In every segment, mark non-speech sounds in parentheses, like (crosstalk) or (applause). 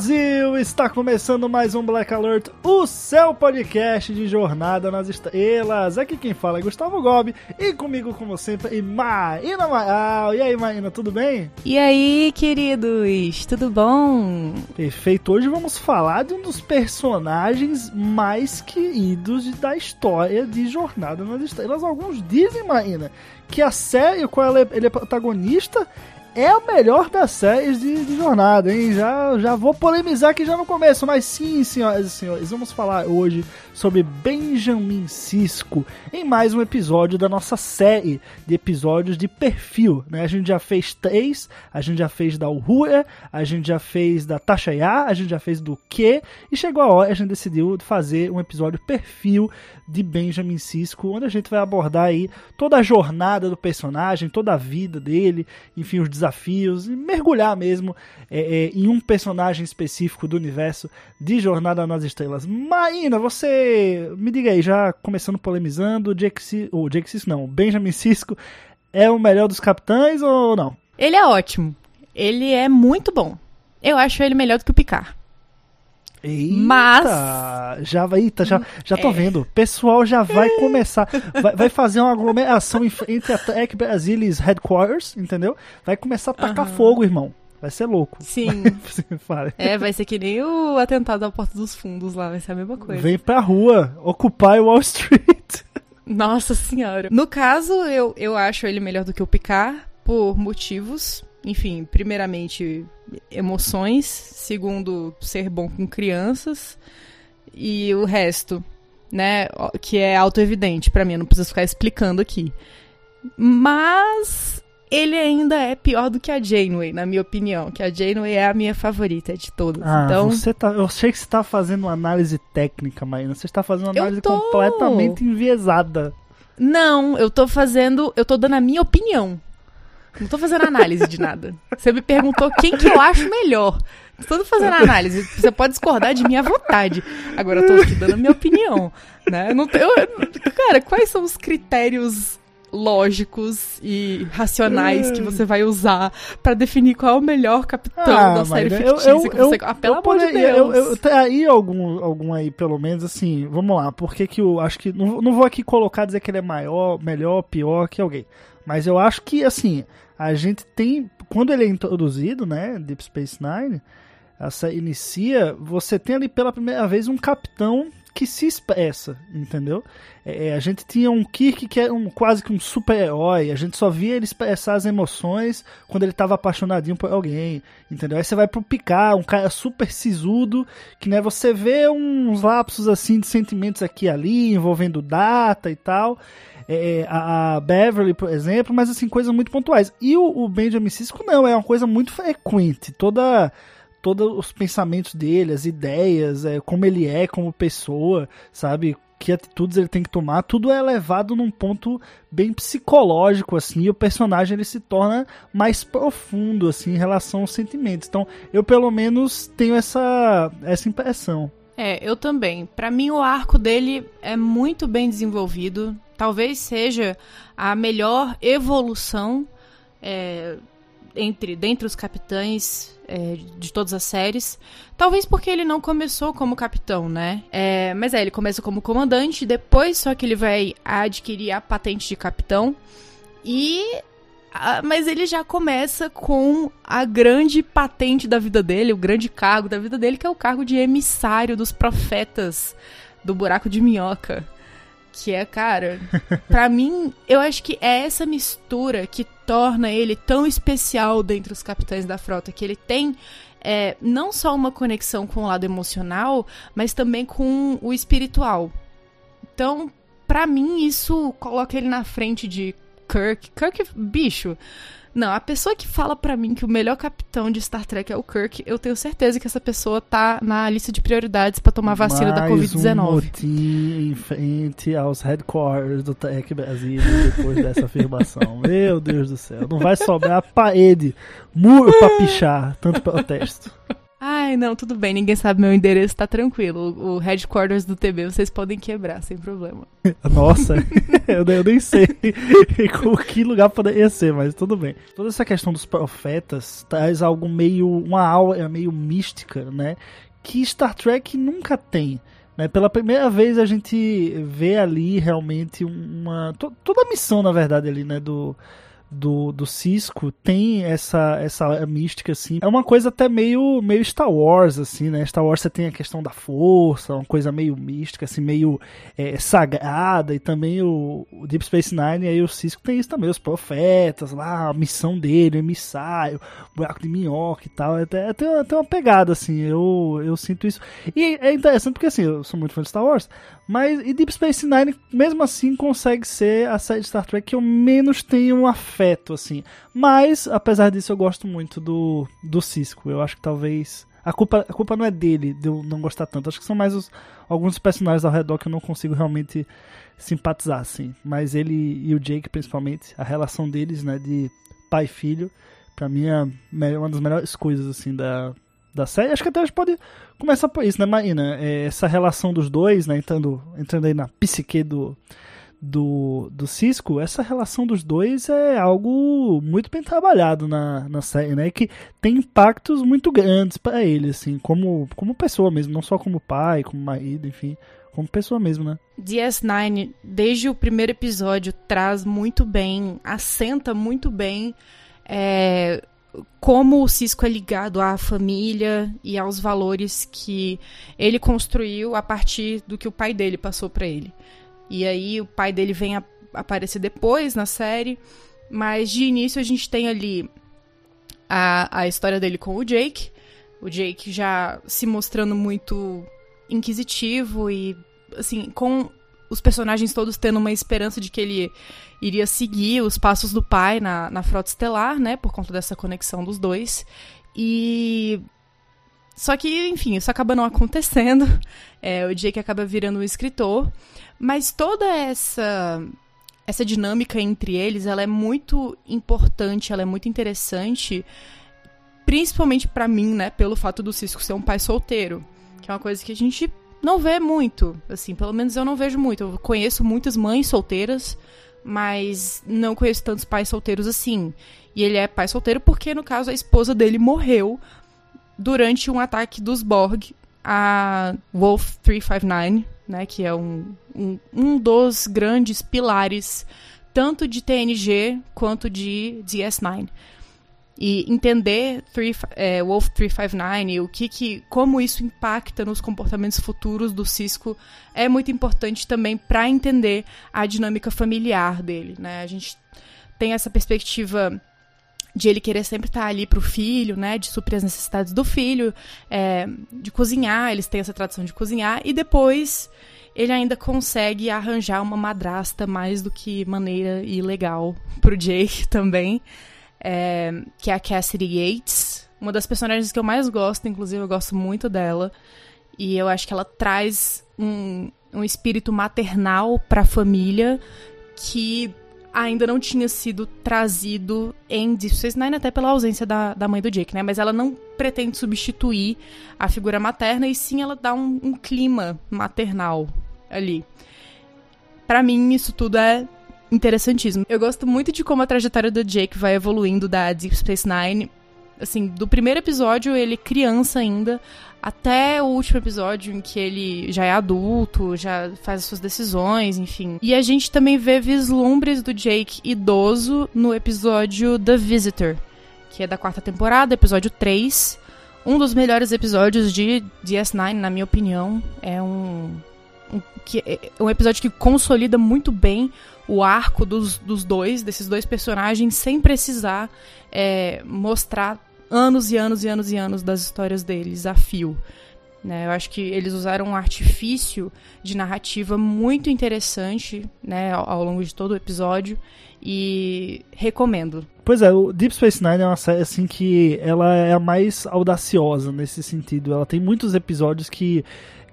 Brasil! Está começando mais um Black Alert, o seu podcast de jornada nas estrelas. Aqui quem fala é Gustavo Gobi e comigo, como sempre, e Maína Maal. E aí, Maína, tudo bem? E aí, queridos, tudo bom? Perfeito. Hoje vamos falar de um dos personagens mais queridos da história de Jornada nas Estrelas. Alguns dizem, Maína, que a série qual ela é- ele é protagonista é a melhor das séries de, de jornada, hein? Já, já vou polemizar aqui já no começo, mas sim, senhoras e senhores, vamos falar hoje sobre Benjamin Cisco em mais um episódio da nossa série de episódios de perfil, né? A gente já fez três, a gente já fez da Uhura, a gente já fez da Tasha Yar, a gente já fez do Que, e chegou a hora, a gente decidiu fazer um episódio perfil de Benjamin Cisco, onde a gente vai abordar aí toda a jornada do personagem, toda a vida dele, enfim, os desafios, e mergulhar mesmo é, é, em um personagem específico do universo de Jornada nas Estrelas. Maína, você me diga aí, já começando polemizando, o Jake, o Jake Cisco não, o Benjamin Cisco é o melhor dos capitães ou não? Ele é ótimo. Ele é muito bom. Eu acho ele melhor do que o Picard. Eita, Mas- já vai, eita, já, já tô É. vendo. O pessoal já vai começar, vai, vai fazer uma aglomeração entre a Tech Brasilis Headquarters, entendeu? Vai começar a tacar Aham. fogo, irmão. Vai ser louco. Sim. (laughs) É, vai ser que nem o atentado à Porta dos Fundos lá, vai ser a mesma coisa. Vem pra rua, ocupar Wall Street. (laughs) Nossa senhora. No caso, eu, eu acho ele melhor do que o Picard por motivos. Enfim, primeiramente, emoções. Segundo, ser bom com crianças. E o resto, né? Que é auto-evidente pra mim, eu não preciso ficar explicando aqui. Mas ele ainda é pior do que a Janeway, na minha opinião. Que a Janeway é a minha favorita de todas. Ah, então, você tá, eu achei que você tá fazendo uma análise técnica, Maína. Você está fazendo uma análise tô. completamente enviesada. Não, eu tô fazendo. Eu tô dando a minha opinião. Não tô fazendo análise de nada. Você me perguntou quem que eu acho melhor. Não tô fazendo análise. Você pode discordar de mim à vontade. Agora eu tô aqui dando a minha opinião. Né? Eu não, eu- cara, quais são os critérios lógicos e racionais que você vai usar pra definir qual é o melhor capitão da série fictícia que você. Ah, pelo eu amor de Deus. Eu, eu, tem aí algum, algum aí, pelo menos, assim, vamos lá, porque que eu acho que. Não, não vou aqui colocar dizer que ele é maior, melhor, pior que alguém. Mas eu acho que, assim, a gente tem. Quando ele é introduzido, né? Deep Space Nine, essa inicia, você tem ali pela primeira vez um capitão que se expressa, entendeu? É, é, a gente tinha um Kirk que era um, quase que um super-herói, a gente só via ele expressar as emoções quando ele tava apaixonadinho por alguém, entendeu? Aí você vai pro Picard, um cara super sisudo, que né, você vê uns lapsos assim de sentimentos aqui e ali, envolvendo data e tal. É, a, a Beverly, por exemplo, mas assim, coisas muito pontuais. E o, o Benjamin Sisko não, é uma coisa muito frequente. Toda todos os pensamentos dele, as ideias, é, como ele é como pessoa, sabe? Que atitudes ele tem que tomar, tudo é levado num ponto bem psicológico, assim, e o personagem ele se torna mais profundo, assim, em relação aos sentimentos. Então, eu pelo menos tenho essa, essa impressão. É, eu também. Pra mim, o arco dele é muito bem desenvolvido. Talvez seja a melhor evolução é, entre dentre os capitães é, de todas as séries. Talvez porque ele não começou como capitão, né? É, mas é, ele começa como comandante, depois só que ele vai adquirir a patente de capitão. E ah, mas ele já começa com a grande patente da vida dele, o grande cargo da vida dele, que é o cargo de emissário dos profetas do buraco de minhoca. Que é, cara, pra (laughs) mim, eu acho que é essa mistura que torna ele tão especial dentre os capitães da frota, que ele tem é não só uma conexão com o lado emocional, mas também com o espiritual. Então, para mim, isso coloca ele na frente de Kirk. Kirk, bicho. Não, a pessoa que fala para mim que o melhor capitão de Star Trek é o Kirk, eu tenho certeza que essa pessoa tá na lista de prioridades para tomar vacina da Covid-19. Um motim em frente aos headquarters do Tech Brasil depois dessa afirmação. (laughs) Meu Deus do céu, não vai sobrar parede, muro pra pichar, tanto protesto. Ai, não, tudo bem, ninguém sabe meu endereço, tá tranquilo. O, headquarters do TB vocês podem quebrar, sem problema. (laughs) Nossa, (laughs) eu, eu, nem sei (laughs) com que lugar poderia ser, mas tudo bem. Toda essa questão dos profetas traz algo meio. uma aura meio mística, né? Que Star Trek nunca tem. Né? Pela primeira vez a gente vê ali realmente uma. To, toda a missão, na verdade, ali, né? Do do, do Cisco tem essa, essa mística, assim. É uma coisa até meio, meio Star Wars, assim, né? Star Wars você tem a questão da força, uma coisa meio mística, assim, meio é, sagrada, e também o, o, Deep Space Nine, aí o Cisco tem isso também, os profetas lá, a missão dele, o emissário, o buraco de minhoca e tal. É até, é tem, tem uma pegada, assim, eu, eu sinto isso. E é interessante porque, assim, eu sou muito fã de Star Wars, mas e Deep Space Nine, mesmo assim, consegue ser a série de Star Trek que eu menos tenho afeto, assim. Mas, apesar disso, eu gosto muito do, do Cisco. Eu acho que talvez. A culpa, a culpa não é dele, de eu não gostar tanto. Acho que são mais os, alguns personagens ao redor que eu não consigo realmente simpatizar, assim. Mas ele e o Jake, principalmente, a relação deles, né, de pai e filho, pra mim é uma das melhores coisas, assim, da, da série. Acho que até a gente pode começar por isso, né, Marina? É, essa relação dos dois, né, entrando, entrando aí na psique do, do, do Cisco, essa relação dos dois é algo muito bem trabalhado na, na série, né? Que tem impactos muito grandes para ele, assim, como, como pessoa mesmo, não só como pai, como marido, enfim, como pessoa mesmo, né? DS9, desde o primeiro episódio, traz muito bem, assenta muito bem é, como o Cisco é ligado à família e aos valores que ele construiu a partir do que o pai dele passou para ele. E aí o pai dele vem a aparecer depois na série, mas de início a gente tem ali a, a história dele com o Jake. O Jake já se mostrando muito inquisitivo e assim, com os personagens todos tendo uma esperança de que ele iria seguir os passos do pai na, na Frota Estelar, né? Por conta dessa conexão dos dois. E. Só que, enfim, isso acaba não acontecendo. (laughs) É, o Jake acaba virando um escritor. Mas toda essa essa dinâmica entre eles, ela é muito importante, ela é muito interessante, principalmente para mim, né, pelo fato do Cisco ser um pai solteiro, que é uma coisa que a gente não vê muito, assim, pelo menos eu não vejo muito. Eu conheço muitas mães solteiras, mas não conheço tantos pais solteiros assim. E ele é pai solteiro porque, no caso, a esposa dele morreu durante um ataque dos Borg a Wolf 359, né, que é um, um, um dos grandes pilares tanto de TNG quanto de DS9 e entender three, é, Wolf 359 o que, que como isso impacta nos comportamentos futuros do Cisco é muito importante também para entender a dinâmica familiar dele, né? A gente tem essa perspectiva de ele querer sempre estar ali para o filho, né, de suprir as necessidades do filho, é, de cozinhar, eles têm essa tradição de cozinhar e depois ele ainda consegue arranjar uma madrasta mais do que maneira e legal pro Jake (laughs) também é, que é a Cassidy Yates, uma das personagens que eu mais gosto, inclusive eu gosto muito dela. E eu acho que ela traz um, um espírito maternal para a família que ainda não tinha sido trazido em Deep Nine, até pela ausência da, da mãe do Jake, né? Mas ela não pretende substituir a figura materna, e sim ela dá um, um clima maternal ali. Para mim, isso tudo é interessantíssimo. Eu gosto muito de como a trajetória do Jake vai evoluindo da Deep Space Nine. Assim, do primeiro episódio, ele criança ainda, até o último episódio em que ele já é adulto, já faz as suas decisões, enfim. E a gente também vê vislumbres do Jake idoso no episódio The Visitor, que é da quarta temporada, episódio 3. Um dos melhores episódios de DS9, na minha opinião. É um, um, que, é um episódio que consolida muito bem o arco dos, dos dois, desses dois personagens, sem precisar é, mostrar anos e anos e anos e anos das histórias deles a fio. Né? Eu acho que eles usaram um artifício de narrativa muito interessante né, ao, ao longo de todo o episódio e recomendo. Pois é, o Deep Space Nine é uma série assim que ela é a mais audaciosa nesse sentido. Ela tem muitos episódios que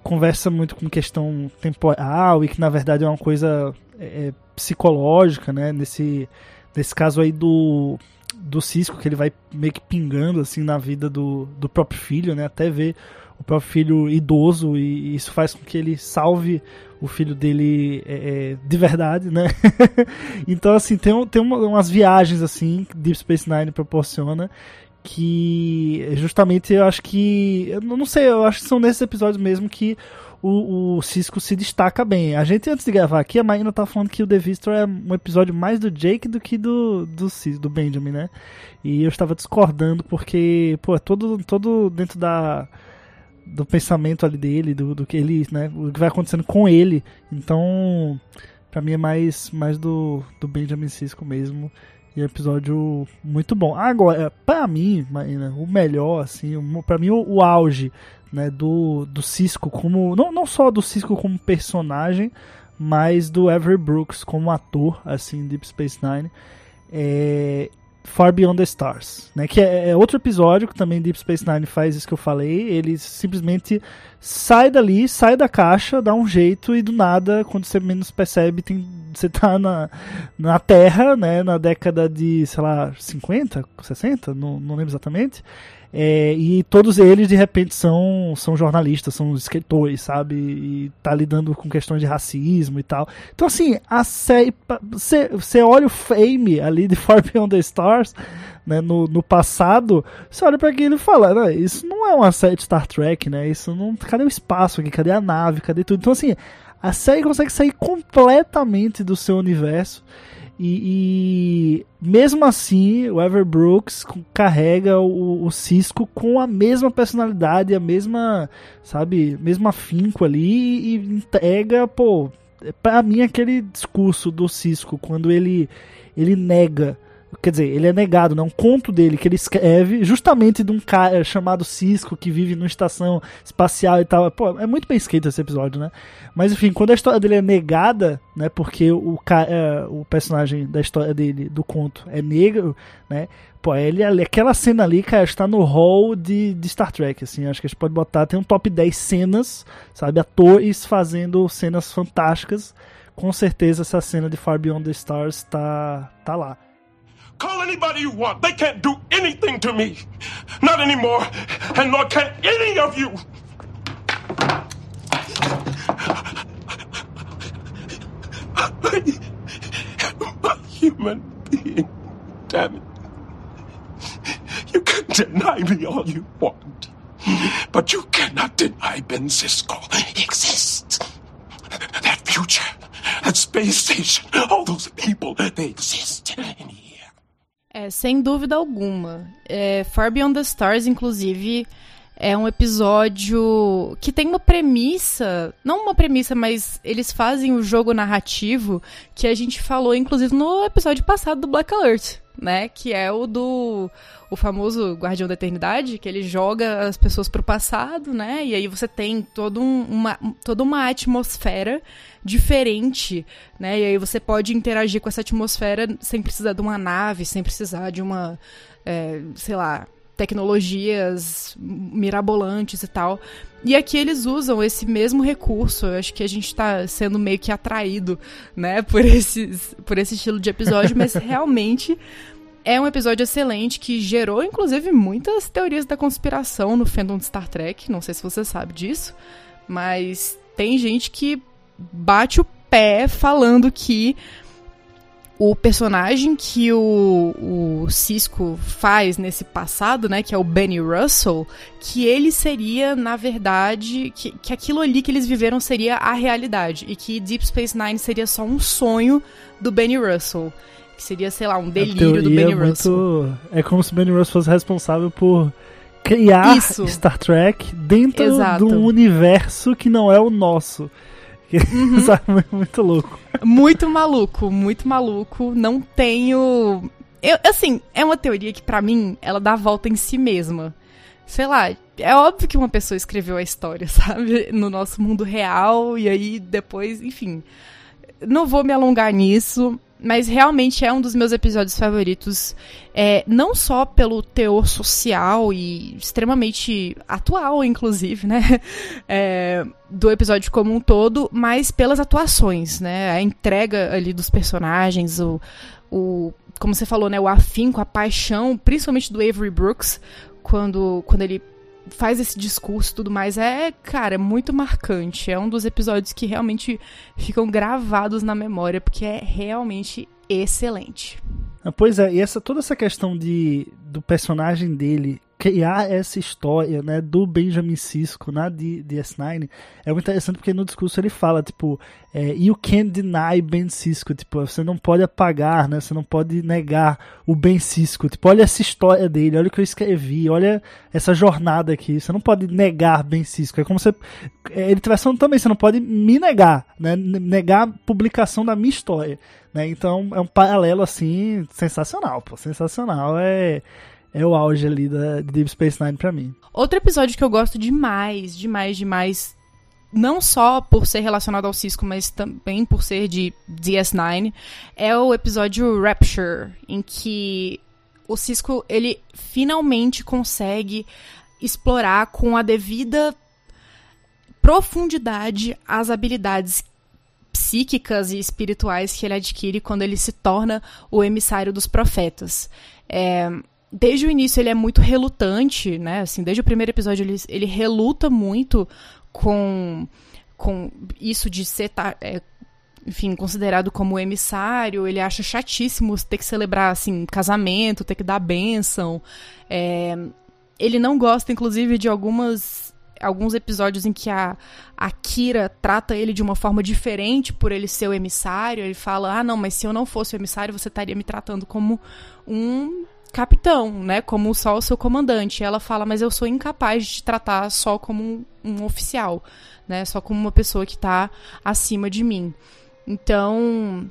conversa muito com questão temporal e que na verdade é uma coisa é, psicológica, né? Nesse, nesse caso aí do do Cisco que ele vai meio que pingando assim na vida do, do próprio filho, né? Até ver o próprio filho idoso e isso faz com que ele salve o filho dele é, é, de verdade, né? (laughs) então, assim, tem, tem uma, umas viagens, assim, que Deep Space Nine proporciona, que justamente eu acho que. Eu não sei, eu acho que são nesses episódios mesmo que o, o Cisco se destaca bem. A gente, antes de gravar aqui, a Marina tá falando que o The Vistor é um episódio mais do Jake do que do, do, do Benjamin, né? E eu estava discordando porque, pô, é todo, todo dentro da do pensamento ali dele, do, do que ele, né, o que vai acontecendo com ele. Então, para mim é mais mais do, do Benjamin Cisco mesmo. E é episódio muito bom. Agora, para mim, Marina, o melhor assim, para mim o, o, auge, né, do do Cisco como não, não só do Cisco como personagem, mas do Avery Brooks como ator, assim, Deep Space Nine. É, Far Beyond the Stars, né? Que é, é, outro episódio que também Deep Space Nine faz isso que eu falei. Ele simplesmente sai dali, sai da caixa, dá um jeito e do nada, quando você menos percebe, tem, você tá na, na Terra, né? Na década de, sei lá, 50, 60, não, não lembro exatamente. É, e todos eles, de repente, são, são jornalistas, são escritores, sabe? E tá lidando com questões de racismo e tal. Então, assim. Você olha o Fame ali de Far Beyond the Stars, né, no, no passado, você olha para aquilo e fala: Isso não é uma série de Star Trek, né? Isso não. Cadê o espaço aqui? Cadê a nave? Cadê tudo? Então, assim, a série consegue sair completamente do seu universo e, e, mesmo assim, o Ever Brooks carrega o, o, Cisco com a mesma personalidade, a mesma, sabe, mesmo afinco ali e entrega, pô, para mim aquele discurso do Cisco quando ele ele nega Quer dizer, ele é negado, né? Um conto dele que ele escreve justamente de um cara chamado Cisco que vive numa estação espacial e tal. Pô, é muito bem escrito esse episódio, né? Mas enfim, quando a história dele é negada, né? Porque o, cara, é, o personagem da história dele, do conto, é negro, né? Pô, ele, aquela cena ali, cara, está no hall de, de Star Trek, assim. Acho que a gente pode botar, tem um top 10 cenas, sabe? Atores fazendo cenas fantásticas. Com certeza essa cena de Far Beyond the Stars tá, tá lá. Call anybody you want. They can't do anything to me. Not anymore. And nor can any of you. A human being. Damn it. You can deny me all you want. But you cannot deny Ben Cisco exists. That future, that space station, all those people, they exist. É, sem dúvida alguma. É, Far Beyond the Stars, inclusive, é um episódio que tem uma premissa, não uma premissa, mas eles fazem o jogo narrativo que a gente falou, inclusive, no episódio passado do Black Alert, né? Que é o do o famoso Guardião da Eternidade, que ele joga as pessoas pro passado, né? E aí você tem todo um, uma, toda uma atmosfera diferente, né? E aí você pode interagir com essa atmosfera sem precisar de uma nave, sem precisar de uma, é, sei lá, tecnologias mirabolantes e tal. E aqui eles usam esse mesmo recurso. Eu acho que a gente está sendo meio que atraído, né, por, esses, por esse estilo de episódio, mas (laughs) realmente é um episódio excelente que gerou, inclusive, muitas teorias da conspiração no fandom de Star Trek. Não sei se você sabe disso, mas tem gente que bate o pé falando que o personagem que o, o Cisco faz nesse passado, né, que é o Benny Russell, que ele seria, na verdade, que, que aquilo ali que eles viveram seria a realidade e que Deep Space Nine seria só um sonho do Benny Russell. Que seria, sei lá, um delírio do Benny é Russell. Muito... É como se o Benny Russell fosse responsável por criar Isso. Star Trek dentro Exato. de um universo que não é o nosso. Uhum. (laughs) Sabe? Muito louco. Muito maluco, muito maluco. Não tenho eu, assim, é uma teoria que pra mim ela dá a volta em si mesma. Sei lá, é óbvio que uma pessoa escreveu a história, (laughs) sabe? No nosso mundo real, e aí depois, enfim. Não vou me alongar nisso, mas realmente é um dos meus episódios favoritos. É, não só pelo teor social e extremamente atual, inclusive, né? (laughs) É, do episódio como um todo, mas pelas atuações, né? A entrega ali dos personagens, o, o como você falou, né? O afinco, a paixão, principalmente do Avery Brooks, quando, quando ele faz esse discurso e tudo mais, é, cara, é muito marcante. É um dos episódios que realmente ficam gravados na memória, porque é realmente excelente. Ah, Pois é, e essa, toda essa questão de, do personagem dele criar essa história, né, do Benjamin Sisko na D- DS9 é muito interessante porque no discurso ele fala, tipo, é, you can't deny Ben Sisko, tipo, você não pode apagar, né, você não pode negar o Ben Sisko, tipo, olha essa história dele, olha o que eu escrevi, olha essa jornada aqui, você não pode negar Ben Sisko, é como se é, ele tivesse falando também, você não pode me negar, né, negar a publicação da minha história, né, então é um paralelo, assim, sensacional, pô, sensacional, é é o auge ali da de Deep Space Nine pra mim. Outro episódio que eu gosto demais, demais, demais, não só por ser relacionado ao Cisco, mas também por ser de DS9, é o episódio Rapture, em que o Cisco ele finalmente consegue explorar com a devida profundidade as habilidades psíquicas e espirituais que ele adquire quando ele se torna o emissário dos profetas. É, desde o início ele é muito relutante, né? Assim, desde o primeiro episódio ele, ele reluta muito com, com isso de ser, é, enfim, considerado como emissário. Ele acha chatíssimo ter que celebrar, assim, casamento, ter que dar bênção. É, ele não gosta, inclusive, de algumas alguns episódios em que a, a Kira trata ele de uma forma diferente por ele ser o emissário. Ele fala: Ah, não, mas se eu não fosse o emissário, você estaria me tratando como um capitão, né? Como só o seu comandante. E ela fala: Mas eu sou incapaz de te tratar só como um, um oficial, né? Só como uma pessoa que está acima de mim. Então.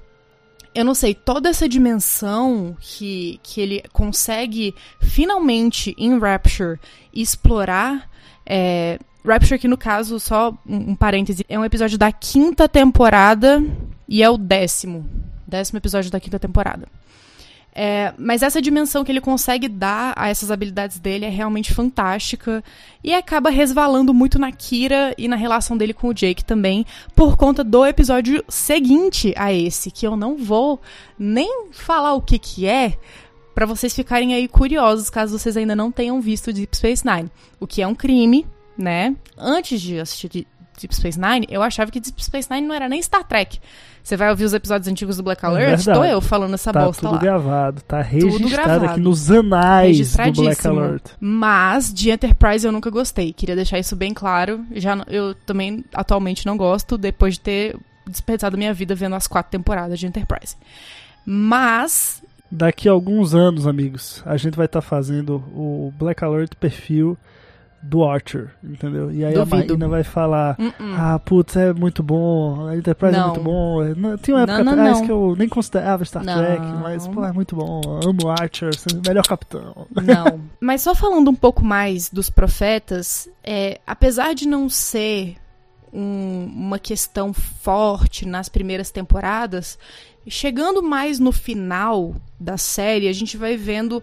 Eu não sei, toda essa dimensão que, que ele consegue finalmente em Rapture explorar é, Rapture, que no caso, só um, um parêntese, é um episódio da quinta temporada e é o décimo. Décimo episódio da quinta temporada. É, mas essa dimensão que ele consegue dar a essas habilidades dele é realmente fantástica e acaba resvalando muito na Kira e na relação dele com o Jake também, por conta do episódio seguinte a esse, que eu não vou nem falar o que que é, para vocês ficarem aí curiosos, caso vocês ainda não tenham visto Deep Space Nine. O que é um crime, né? Antes de assistir Deep Space Nine, eu achava que Deep Space Nine não era nem Star Trek. Você vai ouvir os episódios antigos do Black É Alert? Estou eu falando essa tá bosta tudo lá. gravado, tá registrado gravado. aqui nos anais do Black. Alert. Mas de Enterprise eu nunca gostei. Queria deixar isso bem claro. Já eu também atualmente não gosto, depois de ter desperdiçado minha vida vendo as quatro temporadas de Enterprise. Mas Daqui a alguns anos, amigos, a gente vai estar fazendo o Black Alert perfil do Archer, entendeu? E aí Duvido. a Marina vai falar: uh-uh. Ah, putz, é muito bom, a Enterprise é Não. muito bom. É, não- Tinha uma época Não, não, atrás não. que eu nem considerava Star Não. Trek, mas, pô, é muito bom. Amo Archer, você é o melhor capitão. Não. (laughs) Mas só falando um pouco mais dos profetas, é, apesar de não ser um- uma questão forte nas primeiras temporadas, chegando mais no final da série, a gente vai vendo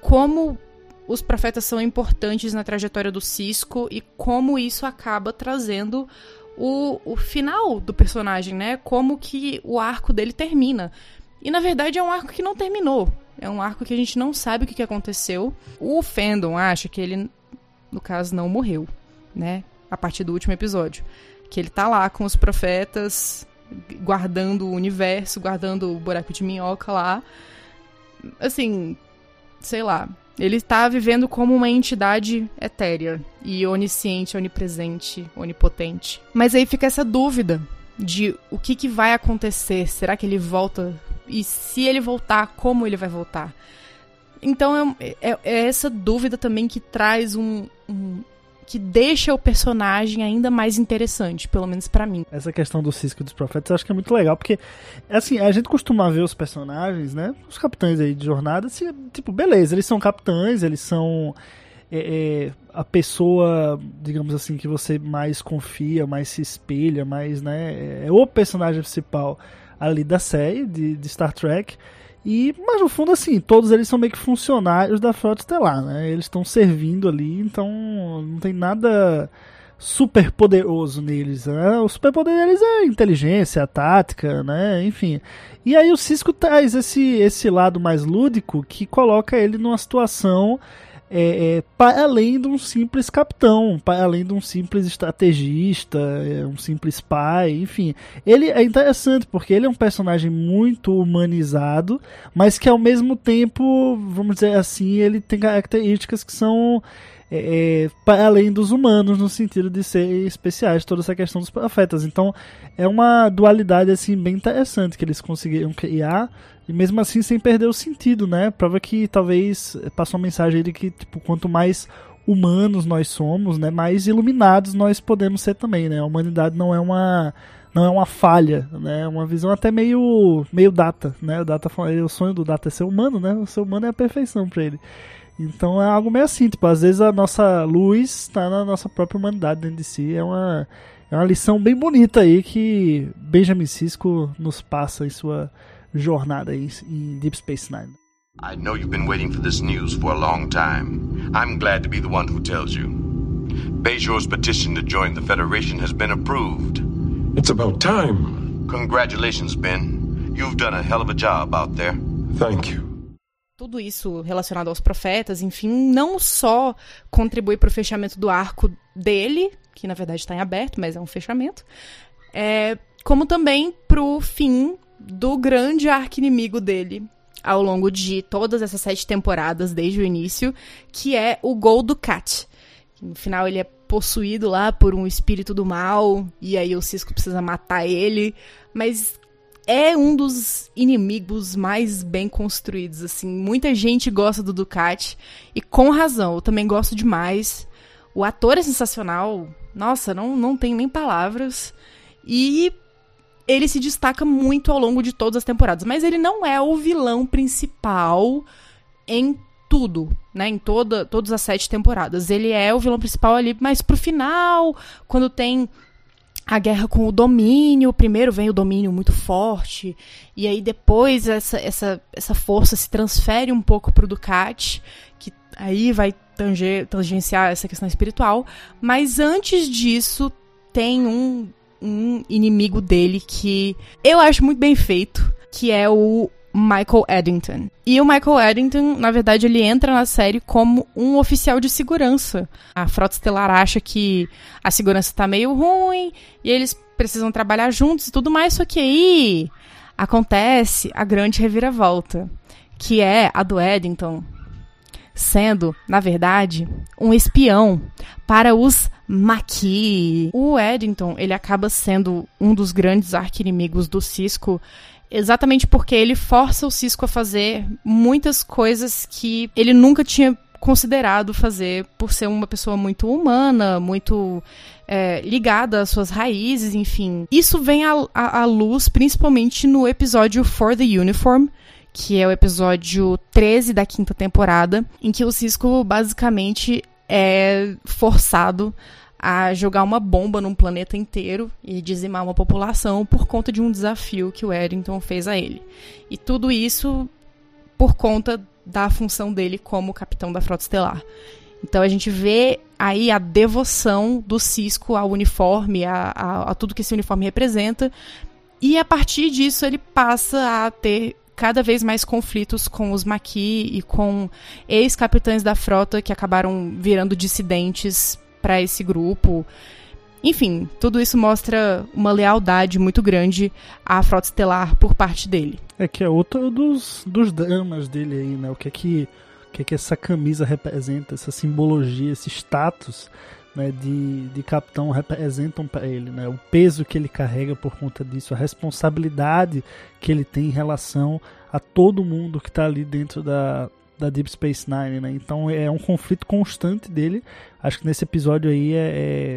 como os profetas são importantes na trajetória do Cisco e como isso acaba trazendo o, o final do personagem, né? Como que o arco dele termina. E na verdade é um arco que não terminou. É um arco que a gente não sabe o que, aconteceu. O fandom acha que ele, no caso, não morreu, né? A partir do último episódio. Que ele tá lá com os profetas, guardando o universo, guardando o buraco de minhoca lá. Assim, sei lá. Ele tá vivendo como uma entidade etérea e onisciente, onipresente, onipotente. Mas aí fica essa dúvida de o que, que vai acontecer. Será que ele volta? E se ele voltar, como ele vai voltar? Então é, é- é essa dúvida também que traz um, um, que deixa o personagem ainda mais interessante, pelo menos para mim. Essa questão do Cisco dos Profetas eu acho que é muito legal, porque, assim, a gente costuma ver os personagens, né? Os capitães aí de jornada, assim, tipo, beleza, eles são capitães, eles são é, é, a pessoa, digamos assim, que você mais confia, mais se espelha, mais, né? É o personagem principal ali da série de, de Star Trek. E, mas no fundo, assim, todos eles são meio que funcionários da Frota Estelar, né? Eles estão servindo ali, então não tem nada super poderoso neles, né? O super poder deles é a inteligência, a tática, né? Enfim. E aí o Cisco traz esse, esse lado mais lúdico que coloca ele numa situação é, é, para além de um simples capitão, para além de um simples estrategista, é, um simples pai, enfim. Ele é interessante porque ele é um personagem muito humanizado, mas que ao mesmo tempo, vamos dizer assim, ele tem características que são é, é, para além dos humanos no sentido de ser especiais toda essa questão dos profetas então é uma dualidade assim bem interessante que eles conseguiram criar e mesmo assim sem perder o sentido, né? Prova que talvez passou uma mensagem de que, tipo, quanto mais humanos nós somos, né, mais iluminados nós podemos ser também, né? A humanidade não é uma não é uma falha, né? É uma visão até meio meio data, né? O data o sonho do data é ser humano, né? O ser humano é a perfeição para ele. Então é algo meio assim, tipo, às vezes a nossa luz está na nossa própria humanidade dentro de si. É uma é uma lição bem bonita aí que Benjamin Sisko nos passa em sua jornada em, em Deep Space Nine. I know you've been waiting for this news for a long time. I'm glad to be the one who tells you. Bejor's petition to join the Federation has been approved. It's about time. Congratulations, Ben. You've done a hell of a job out there. Thank you. Tudo isso relacionado aos profetas, enfim, não só contribui para o fechamento do arco dele, que na verdade está em aberto, mas é um fechamento, é, como também para o fim do grande arqui-inimigo dele ao longo de todas essas sete temporadas, desde o início, que é o Gold Cat. No final ele é possuído lá por um espírito do mal, e aí o Cisco precisa matar ele, mas é um dos inimigos mais bem construídos, assim. Muita gente gosta do Ducat, e com razão, eu também gosto demais. O ator é sensacional, nossa, não, não tem nem palavras. E ele se destaca muito ao longo de todas as temporadas, mas ele não é o vilão principal em tudo, né? Em toda, todas as sete temporadas. Ele é o vilão principal ali, mas pro final, quando tem a guerra com o domínio, primeiro vem o domínio muito forte, e aí depois essa, essa, essa força se transfere um pouco pro Ducati, que aí vai tanger, tangenciar essa questão espiritual, mas antes disso tem um um inimigo dele que eu acho muito bem feito, que é o Michael Eddington. E o Michael Eddington, na verdade, ele entra na série como um oficial de segurança. A Frota Estelar acha que a segurança tá meio ruim e eles precisam trabalhar juntos e tudo mais, só que aí acontece a grande reviravolta, que é a do Eddington sendo, na verdade, um espião para os Maquis. O Eddington, ele acaba sendo um dos grandes arquinimigos do Cisco exatamente porque ele força o Cisco a fazer muitas coisas que ele nunca tinha considerado fazer por ser uma pessoa muito humana, muito é, ligada às suas raízes, enfim. Isso vem à, luz principalmente no episódio For the Uniform, que é o episódio 13 da quinta temporada, em que o Cisco basicamente é forçado a jogar uma bomba num planeta inteiro e dizimar uma população por conta de um desafio que o Eddington fez a ele. E tudo isso por conta da função dele como capitão da Frota Estelar. Então a gente vê aí a devoção do Cisco ao uniforme, a, a, a tudo que esse uniforme representa. E a partir disso ele passa a ter cada vez mais conflitos com os Maquis e com ex-capitães da frota que acabaram virando dissidentes para esse grupo. Enfim, tudo isso mostra uma lealdade muito grande à frota estelar por parte dele. É que é outro dos, dos dramas dele aí, né? O que é que, o que, é que essa camisa representa, essa simbologia, esse status né, de, de capitão representam para ele, né, o peso que ele carrega por conta disso, a responsabilidade que ele tem em relação a todo mundo que está ali dentro da, da Deep Space Nine, né? Então é um conflito constante dele. Acho que nesse episódio aí é,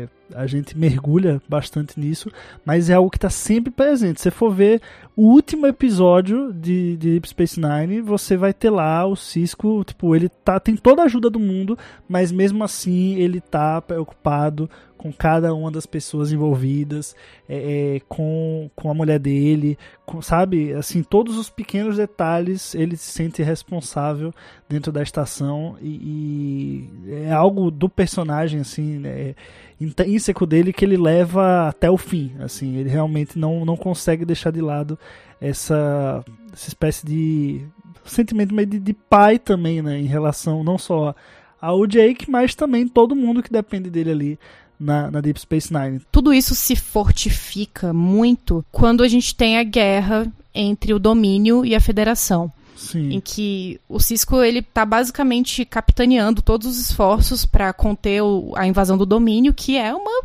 é- a gente mergulha bastante nisso, mas é algo que está sempre presente. Se você for ver o último episódio de, de Deep Space Nine, você vai ter lá o Cisco, tipo, ele tá, tem toda a ajuda do mundo, mas mesmo assim ele tá preocupado com cada uma das pessoas envolvidas, é, é, com, com a mulher dele, com- sabe? Assim, todos os pequenos detalhes ele se sente responsável dentro da estação e, e é algo do personagem, assim, né, intrínseco dele que ele leva até o fim, assim, ele realmente não, não consegue deixar de lado essa, essa espécie de sentimento meio de, de pai também, né, em relação não só ao Jake, mas também todo mundo que depende dele ali na, na Deep Space Nine. Tudo isso se fortifica muito quando a gente tem a guerra entre o domínio e a federação. Sim. em que o Cisco ele tá basicamente capitaneando todos os esforços para conter o- a invasão do domínio, que é uma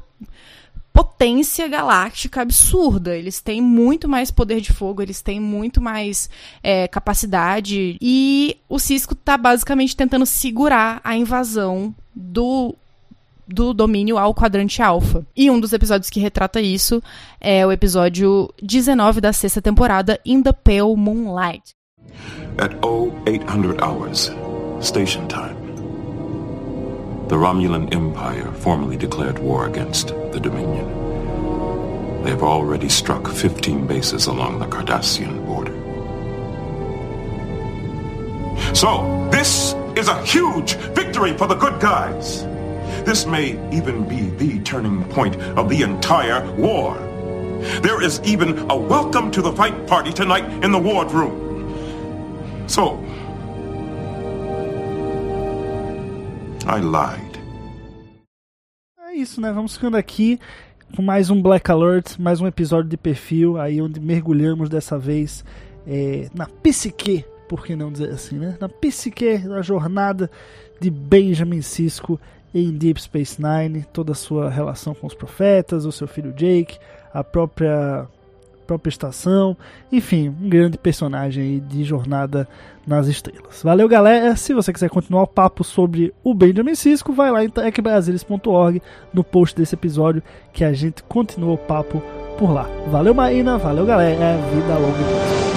potência galáctica absurda. Eles têm muito mais poder de fogo, eles têm muito mais é, capacidade e o Cisco tá basicamente tentando segurar a invasão do do domínio ao quadrante alfa. E um dos episódios que retrata isso é o episódio 19 da sexta temporada, In the Pale Moonlight. At 0800 hours, station time. The Romulan Empire formally declared war against the Dominion. They have already struck 15 bases along the Cardassian border. So, this is a huge victory for the good guys. This may even be the turning point of the entire war. There is even a welcome to the fight party tonight in the wardroom. So, I lied. É isso, né? Vamos ficando aqui com mais um Black Alert, mais um episódio de perfil, aí onde mergulhamos dessa vez é, na psique, por que não dizer assim, né? Na psique, na jornada de Benjamin Sisko em Deep Space Nine, toda a sua relação com os profetas, o seu filho Jake, a própria própria estação, enfim, um grande personagem aí de jornada nas estrelas. Valeu, galera. Se você quiser continuar o papo sobre o Benjamin Cisco, vai lá em tecbrasilis.org no post desse episódio que a gente continua o papo por lá. Valeu, Maína. Valeu, galera. Vida longa.